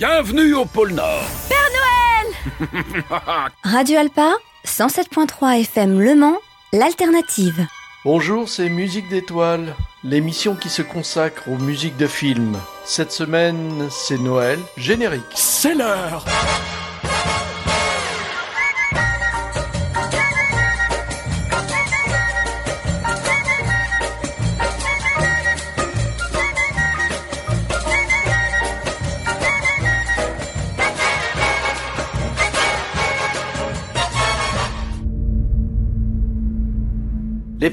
Bienvenue au pôle Nord. Père Noël Radio Alpa, 107.3 FM Le Mans, l'alternative. Bonjour, c'est Musique d'étoiles, l'émission qui se consacre aux musiques de films. Cette semaine, c'est Noël, générique. C'est l'heure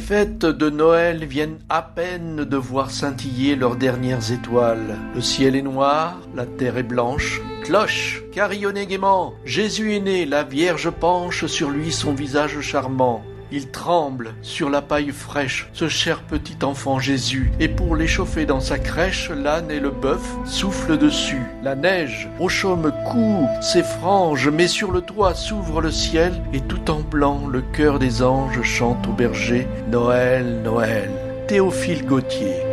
fêtes de Noël viennent à peine de voir scintiller leurs dernières étoiles. Le ciel est noir, la terre est blanche. Cloche, carillonnez gaiement. Jésus est né, la Vierge penche sur lui son visage charmant. Il tremble sur la paille fraîche, ce cher petit enfant Jésus, et pour l'échauffer dans sa crèche, l'âne et le bœuf soufflent dessus. La neige au chaume coud ses franges, mais sur le toit s'ouvre le ciel, et tout en blanc le cœur des anges chante au berger Noël, Noël. Théophile Gautier.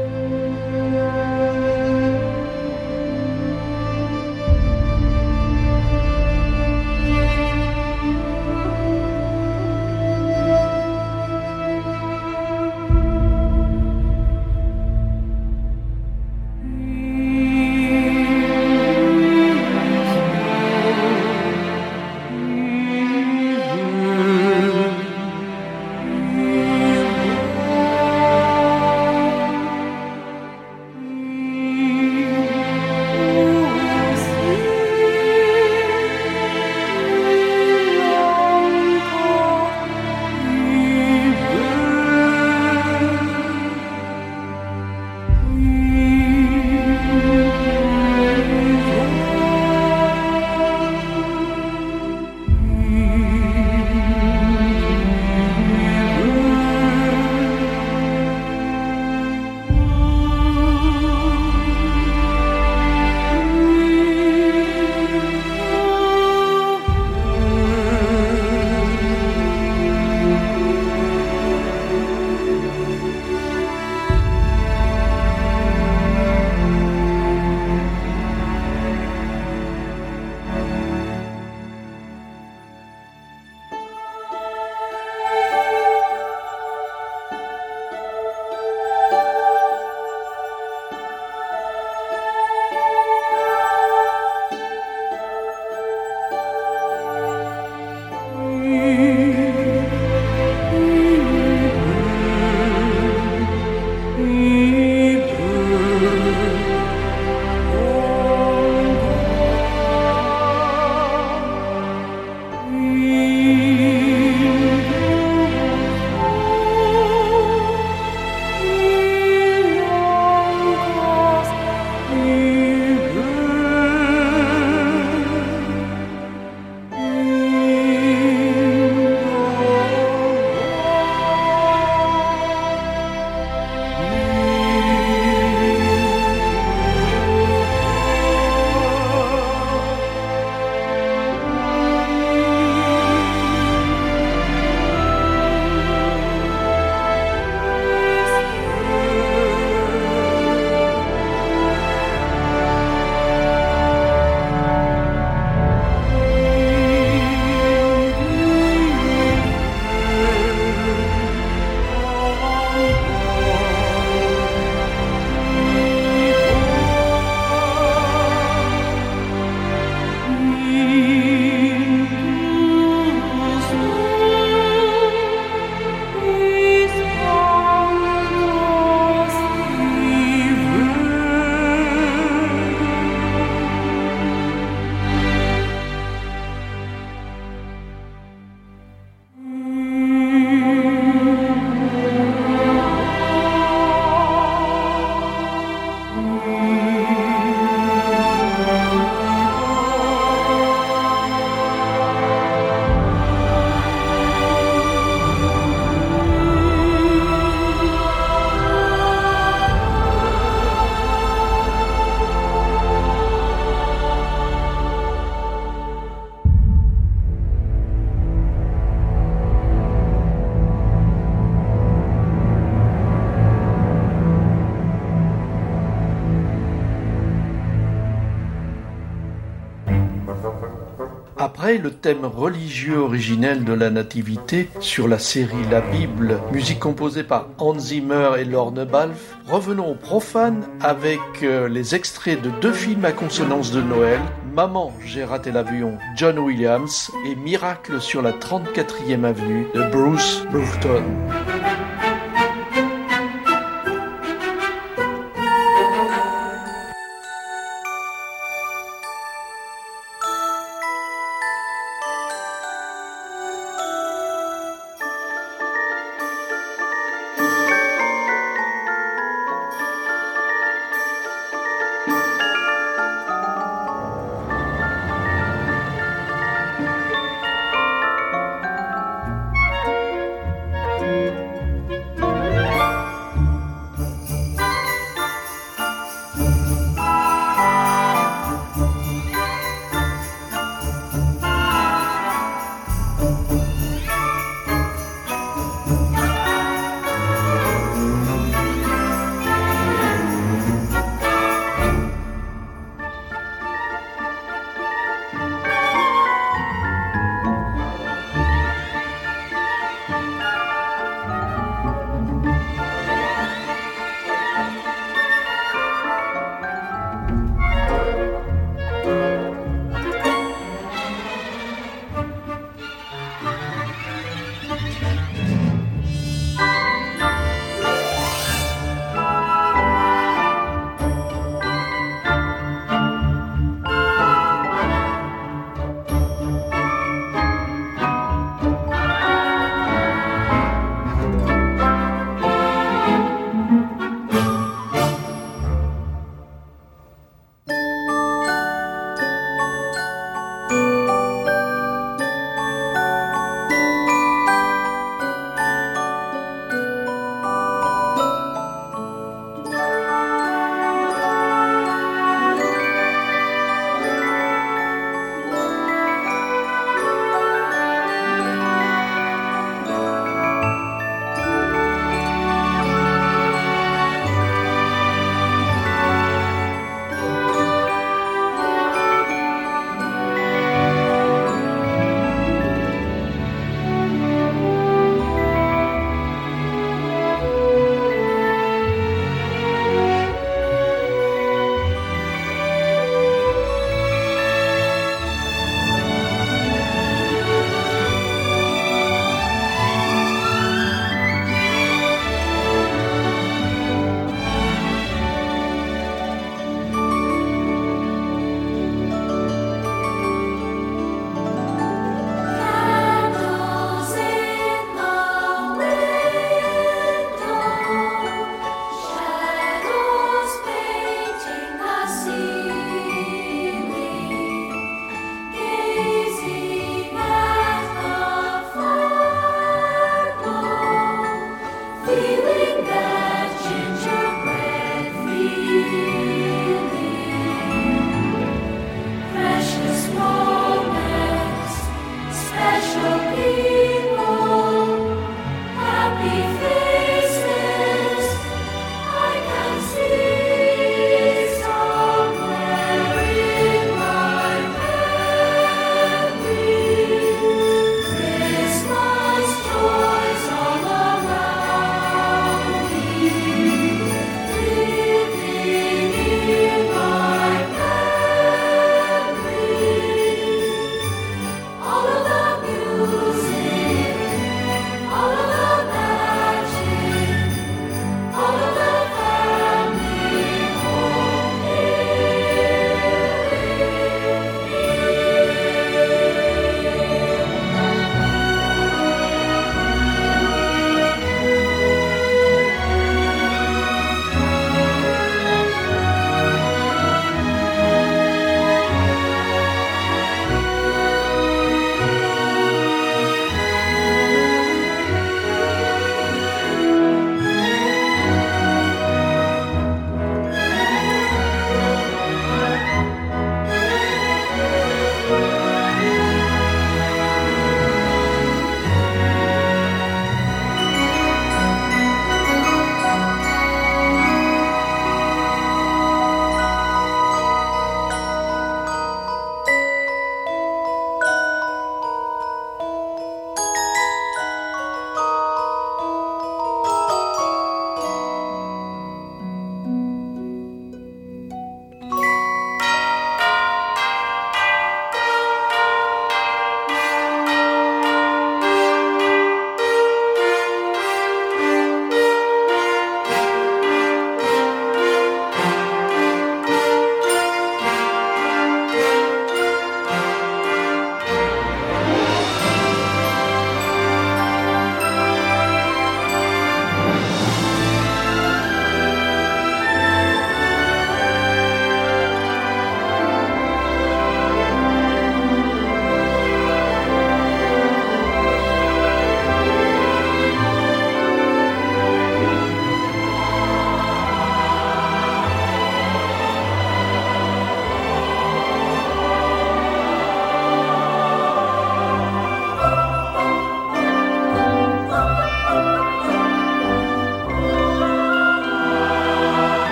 Le thème religieux originel de la Nativité sur la série La Bible, musique composée par Hans Zimmer et Lorne Balfe, revenons au profane avec euh, les extraits de deux films à consonance de Noël, Maman, j'ai raté l'avion, John Williams et Miracle sur la 34e avenue de Bruce Burton.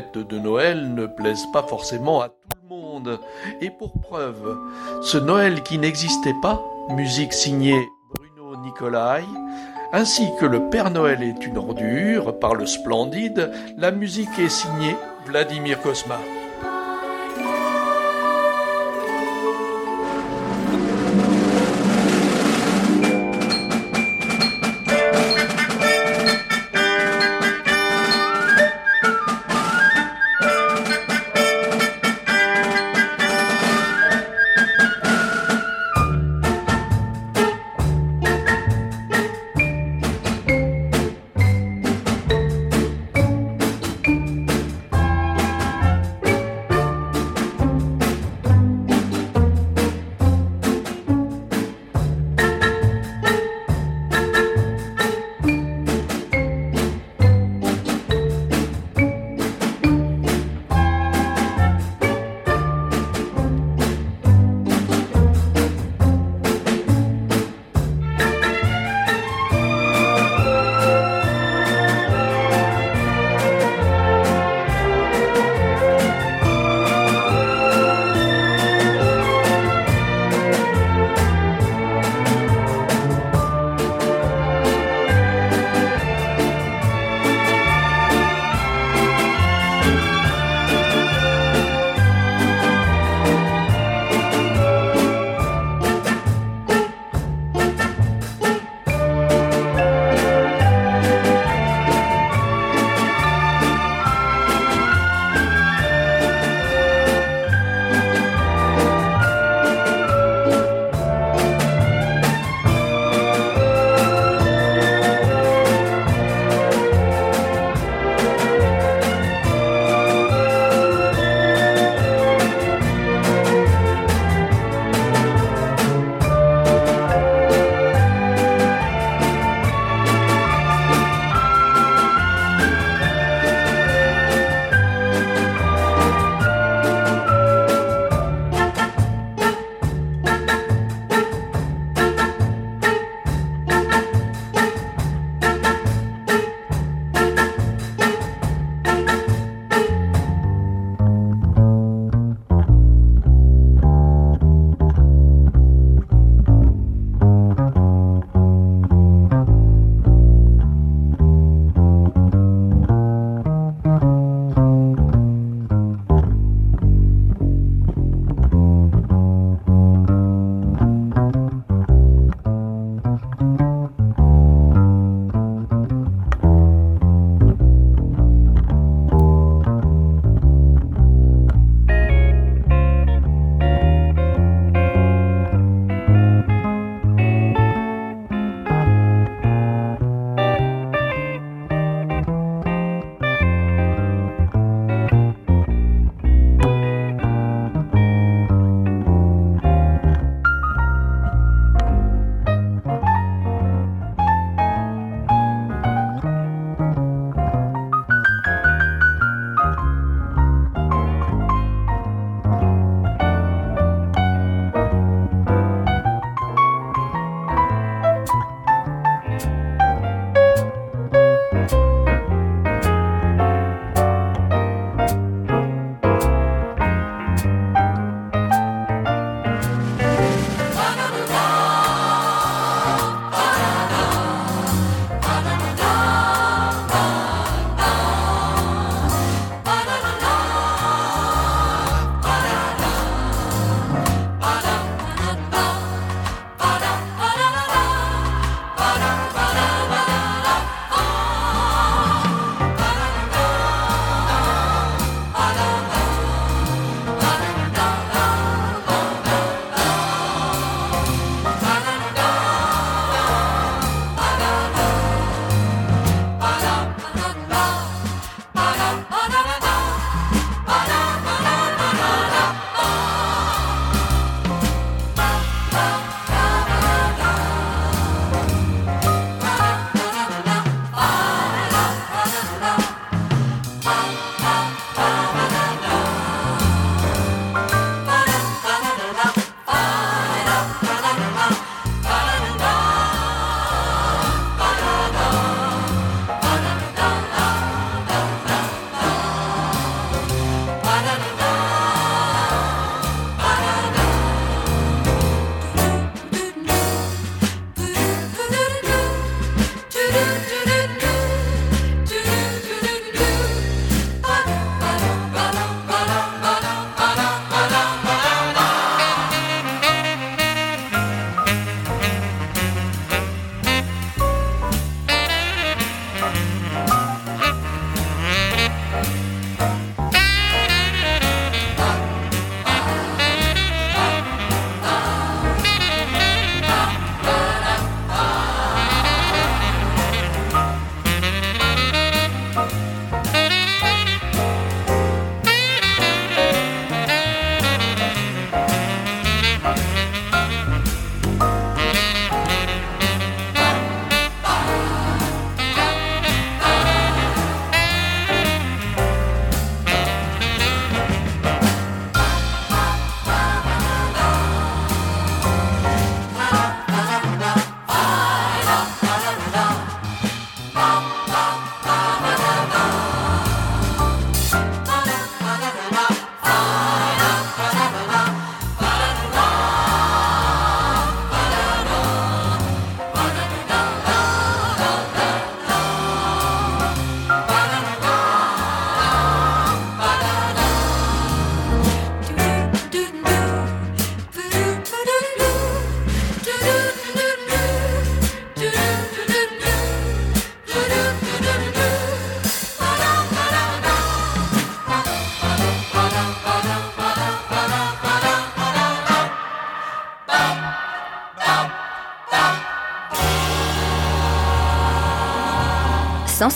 De Noël ne plaisent pas forcément à tout le monde. Et pour preuve, ce Noël qui n'existait pas, musique signée Bruno Nicolai, ainsi que le Père Noël est une ordure par le Splendide, la musique est signée Vladimir Kosma.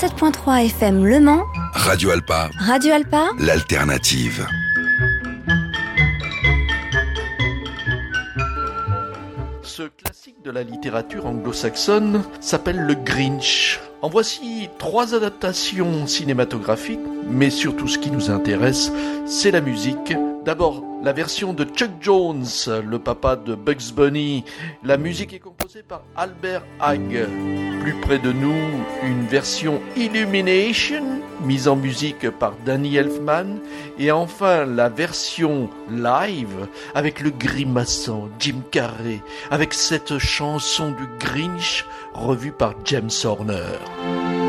107.3 FM Le Mans. Radio Alpa. Radio Alpa. L'alternative. Ce classique de la littérature anglo-saxonne s'appelle le Grinch. En voici trois adaptations cinématographiques, mais surtout ce qui nous intéresse, c'est la musique. D'abord, la version de Chuck Jones, le papa de Bugs Bunny. La musique est composée par Albert Hague. Plus près de nous, une version Illumination, mise en musique par Danny Elfman. Et enfin, la version live avec le grimaçant Jim Carrey, avec cette chanson du Grinch revue par James Horner.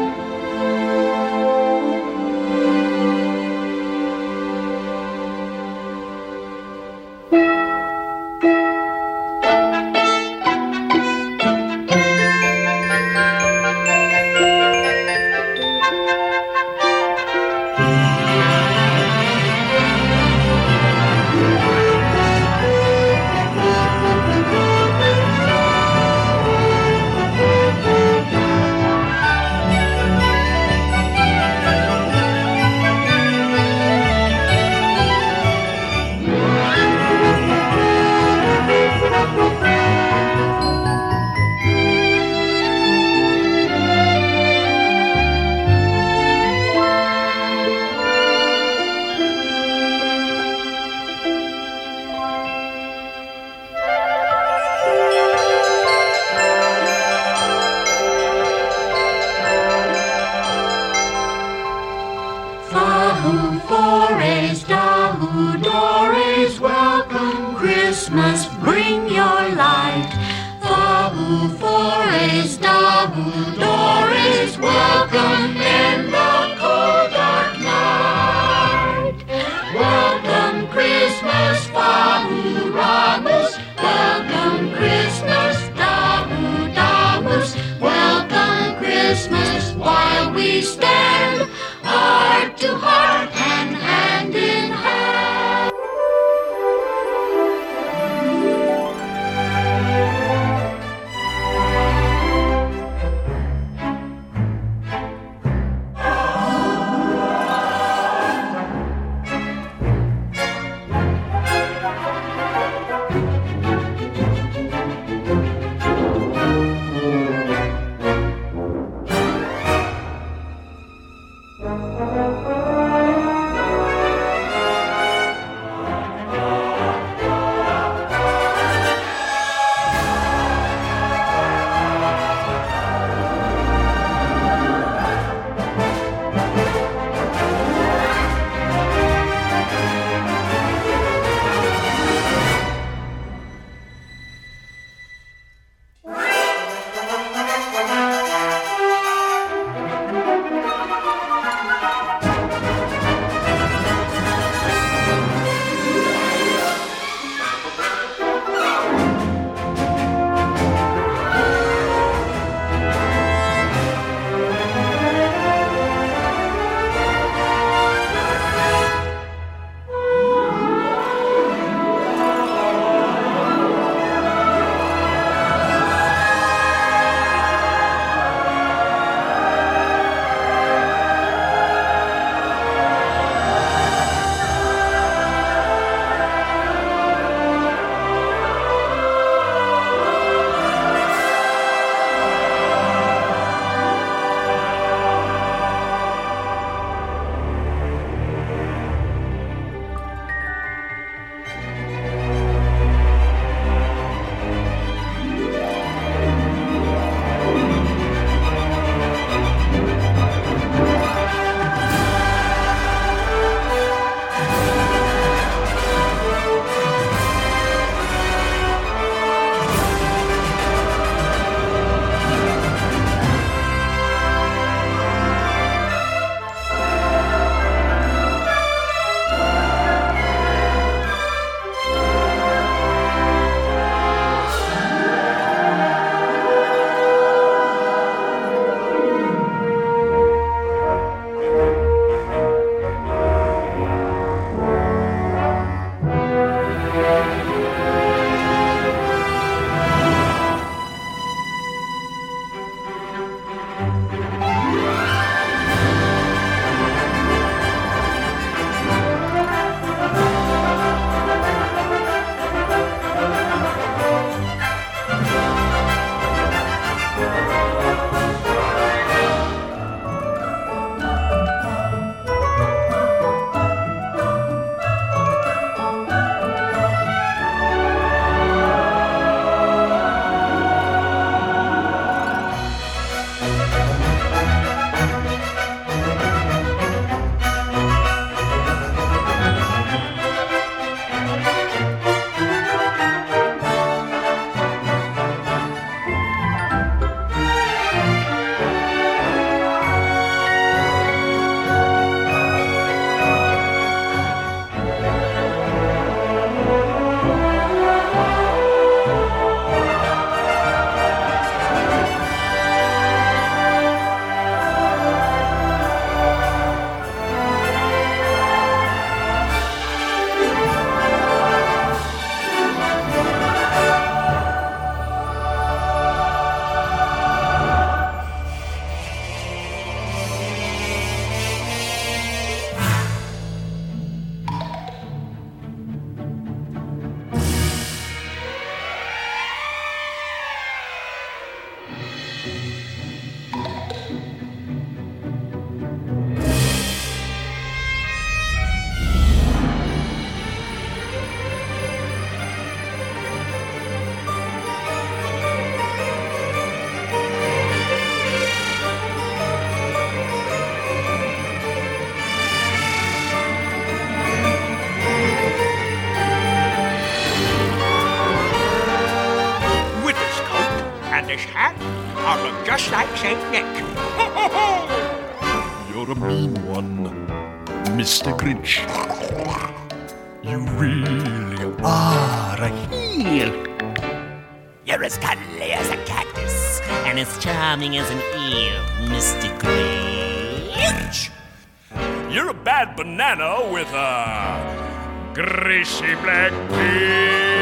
You're a bad banana with a greasy black peel.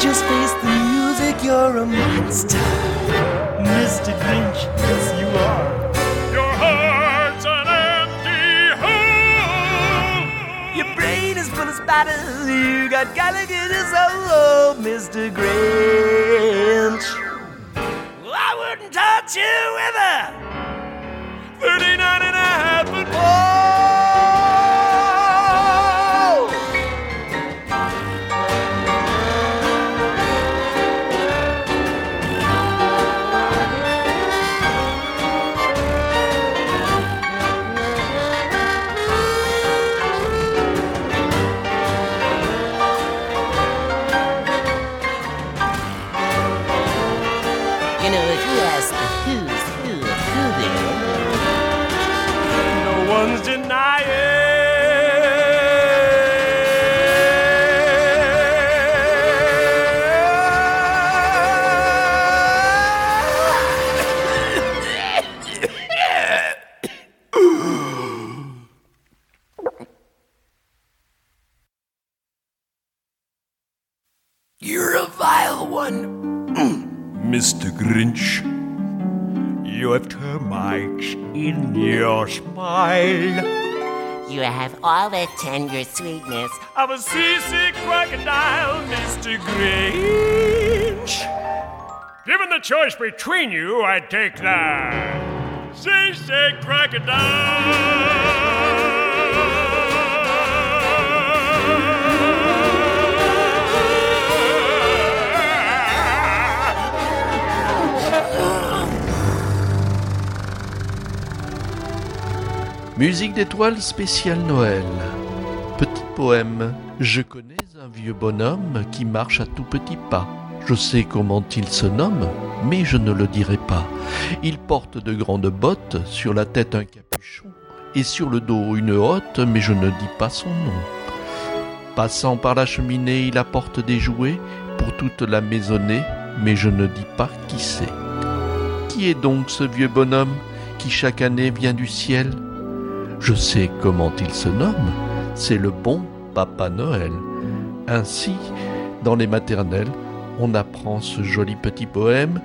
Just face the music, you're a monster. Mr. Grinch, yes you are. Your heart's an empty hole. Your brain is full of spiders, you got Gallagher soul, oh, oh, Mr. Grinch touch you with her. Grinch. You have termites in your smile. you have all the tender sweetness of a seasick crocodile, Mr. Grinch. Given the choice between you, I'd take the seasick crocodile. Musique d'étoile spéciale Noël. Petit poème. Je connais un vieux bonhomme qui marche à tout petits pas. Je sais comment il se nomme, mais je ne le dirai pas. Il porte de grandes bottes, sur la tête un capuchon, et sur le dos une hotte, mais je ne dis pas son nom. Passant par la cheminée, il apporte des jouets pour toute la maisonnée, mais je ne dis pas qui c'est. Qui est donc ce vieux bonhomme qui chaque année vient du ciel je sais comment il se nomme, c'est le bon Papa Noël. Ainsi, dans les maternelles, on apprend ce joli petit poème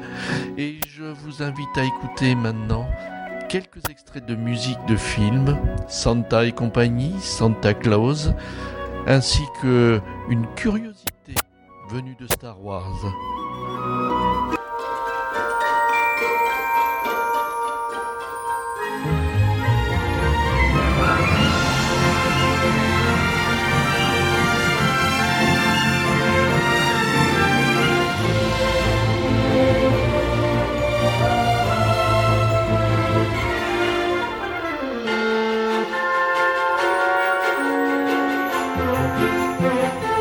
et je vous invite à écouter maintenant quelques extraits de musique de films, Santa et compagnie, Santa Claus, ainsi que une curiosité venue de Star Wars. Música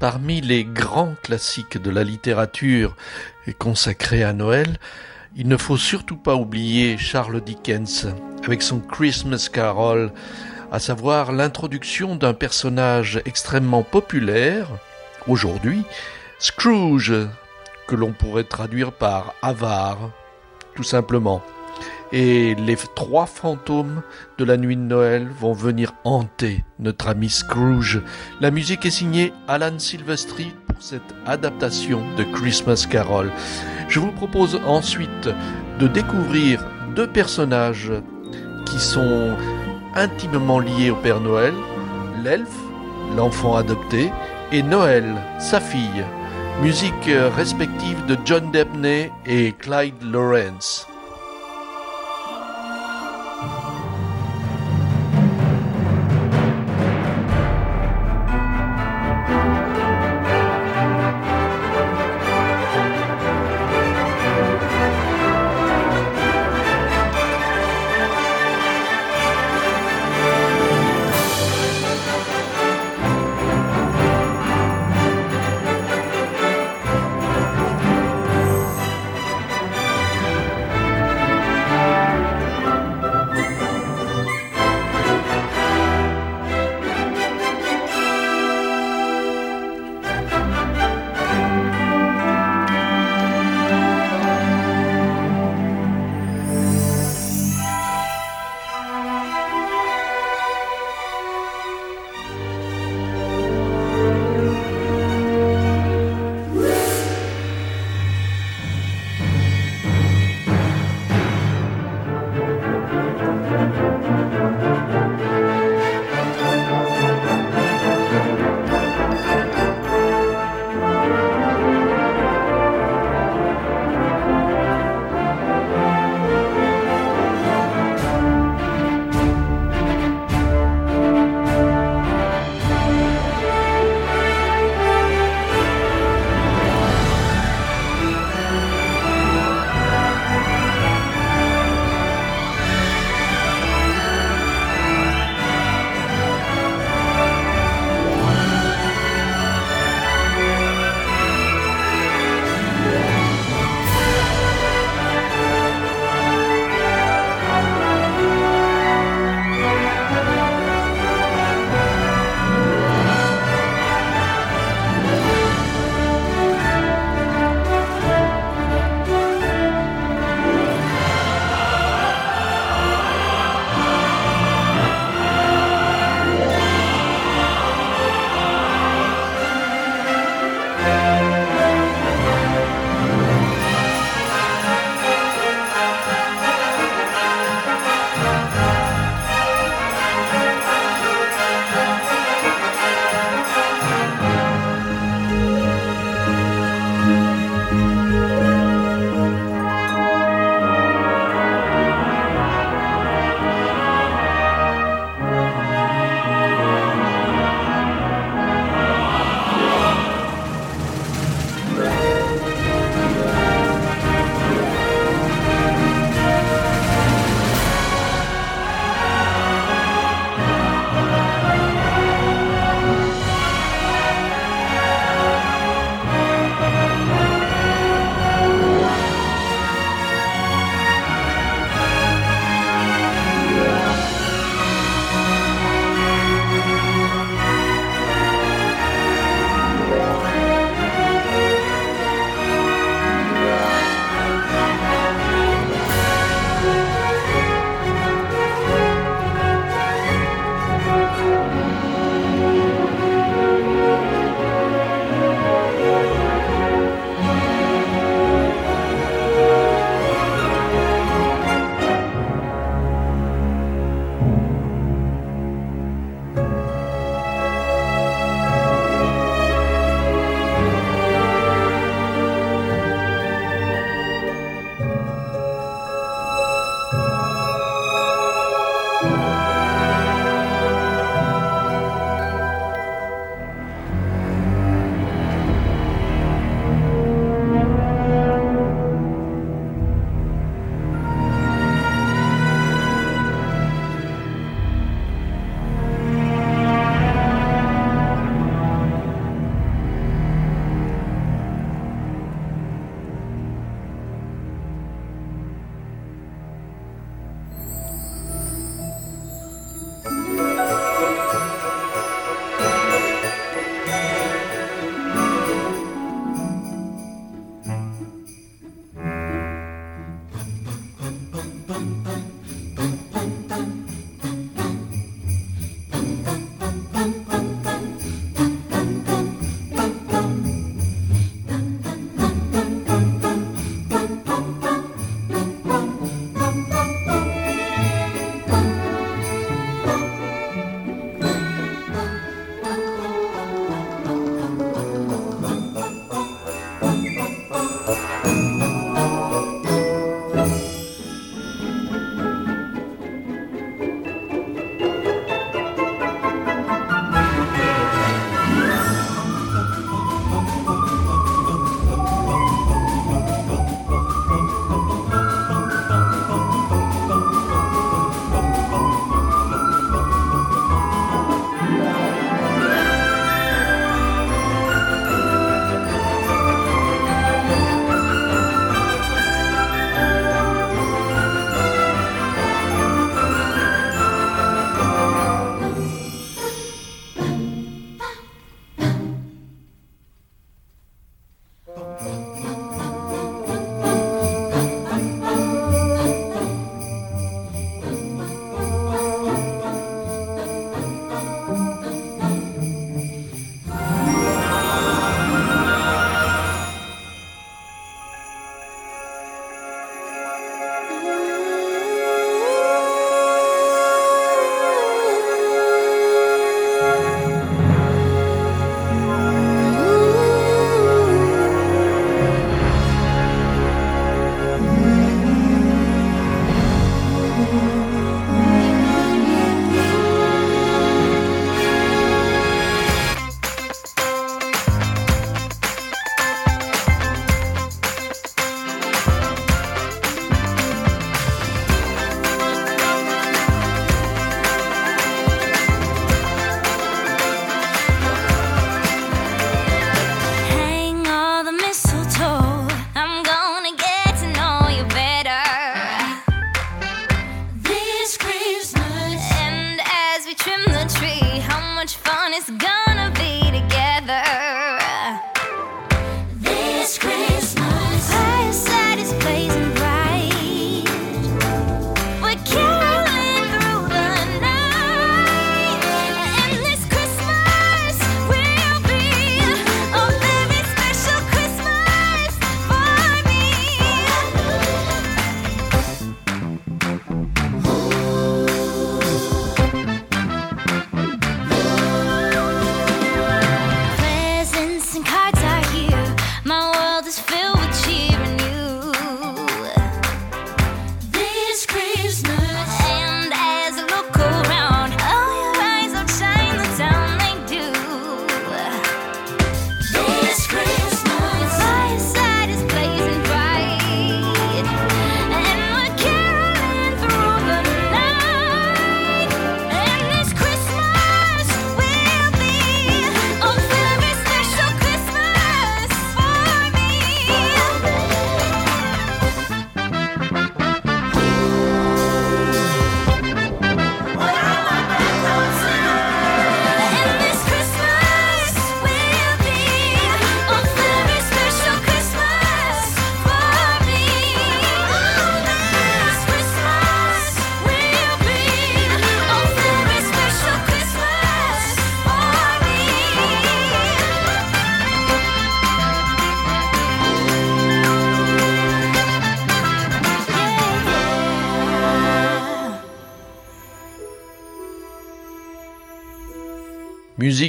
Parmi les grands classiques de la littérature consacrés à Noël, il ne faut surtout pas oublier Charles Dickens avec son Christmas Carol, à savoir l'introduction d'un personnage extrêmement populaire aujourd'hui, Scrooge, que l'on pourrait traduire par avare, tout simplement et les trois fantômes de la nuit de Noël vont venir hanter notre ami Scrooge. La musique est signée Alan Silvestri pour cette adaptation de Christmas Carol. Je vous propose ensuite de découvrir deux personnages qui sont intimement liés au Père Noël, l'elfe, l'enfant adopté, et Noël, sa fille. Musique respective de John Debney et Clyde Lawrence.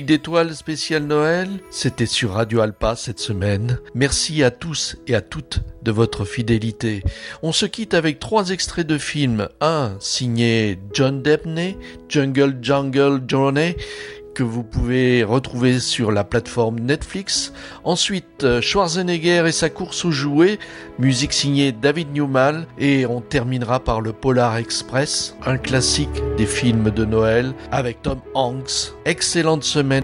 D'étoiles spéciale Noël, c'était sur Radio Alpa cette semaine. Merci à tous et à toutes de votre fidélité. On se quitte avec trois extraits de films. Un signé John Debney, Jungle Jungle Journey, que vous pouvez retrouver sur la plateforme Netflix. Ensuite, euh, Schwarzenegger et sa course aux jouets, musique signée David Newman. Et on terminera par le Polar Express, un classique des films de Noël avec Tom Hanks. Excellente semaine.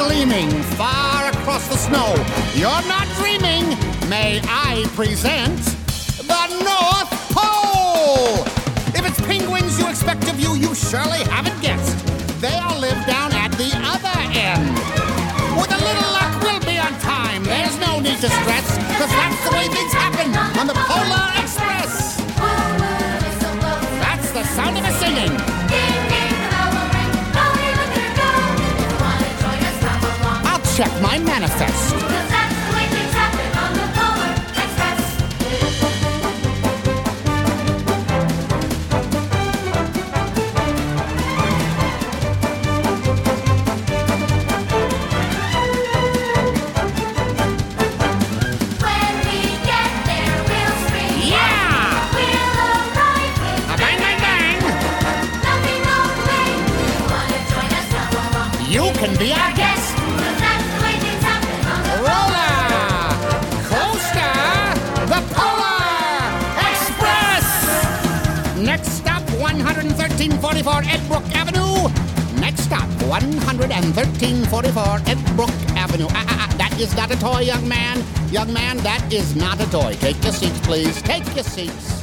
gleaming far across the snow. You're not dreaming, may I present the North Pole! If it's penguins you expect of you, you surely haven't guessed. They all live down at the other end. With a little luck, we'll be on time. There's no need to stress, because that's the way things happen on the Polar Express. I manifest. 44 Edbrook Avenue. Next stop, 11344 Edbrook Avenue. Ah, ah, ah, that is not a toy, young man. Young man, that is not a toy. Take your seats, please. Take your seats.